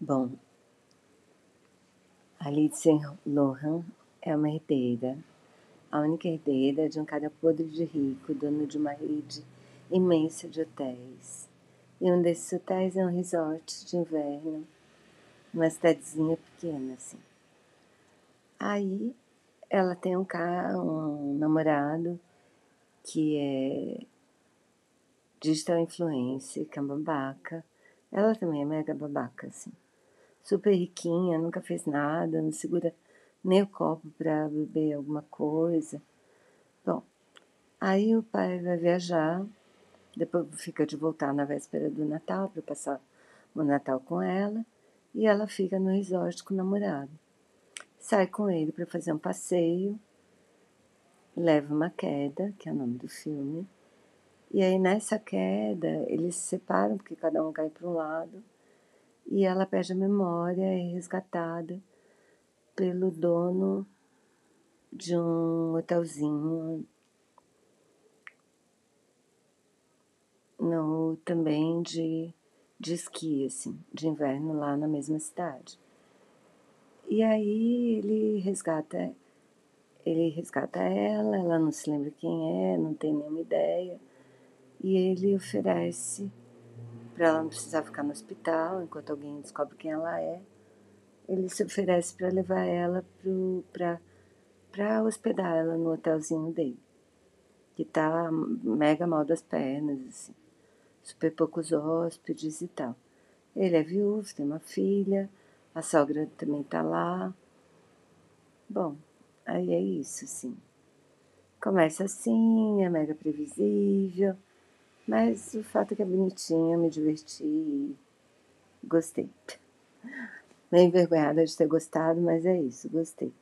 Bom, a Lindsay Lohan é uma herdeira, a única herdeira de um cara podre de rico, dono de uma rede imensa de hotéis. E um desses hotéis é um resort de inverno, uma cidadezinha pequena, assim. Aí ela tem um cara, um namorado que é digital influencer, que é babaca. Ela também é mega babaca, assim super riquinha, nunca fez nada, não segura nem o copo para beber alguma coisa. Bom, aí o pai vai viajar, depois fica de voltar na véspera do Natal para passar o Natal com ela, e ela fica no resort com o namorado. Sai com ele para fazer um passeio, leva uma queda, que é o nome do filme, e aí nessa queda eles se separam porque cada um cai para um lado e ela perde a memória, é resgatada pelo dono de um hotelzinho no, também de, de esqui, assim, de inverno lá na mesma cidade. E aí ele resgata, ele resgata ela, ela não se lembra quem é, não tem nenhuma ideia, e ele oferece para ela não precisar ficar no hospital enquanto alguém descobre quem ela é. Ele se oferece para levar ela para hospedar ela no hotelzinho dele, que tá mega mal das pernas, assim, super poucos hóspedes e tal. Ele é viúvo, tem uma filha, a sogra também tá lá. Bom, aí é isso, assim. Começa assim, é mega previsível mas o fato é que é bonitinha, me diverti e gostei. Meio envergonhada de ter gostado, mas é isso, gostei.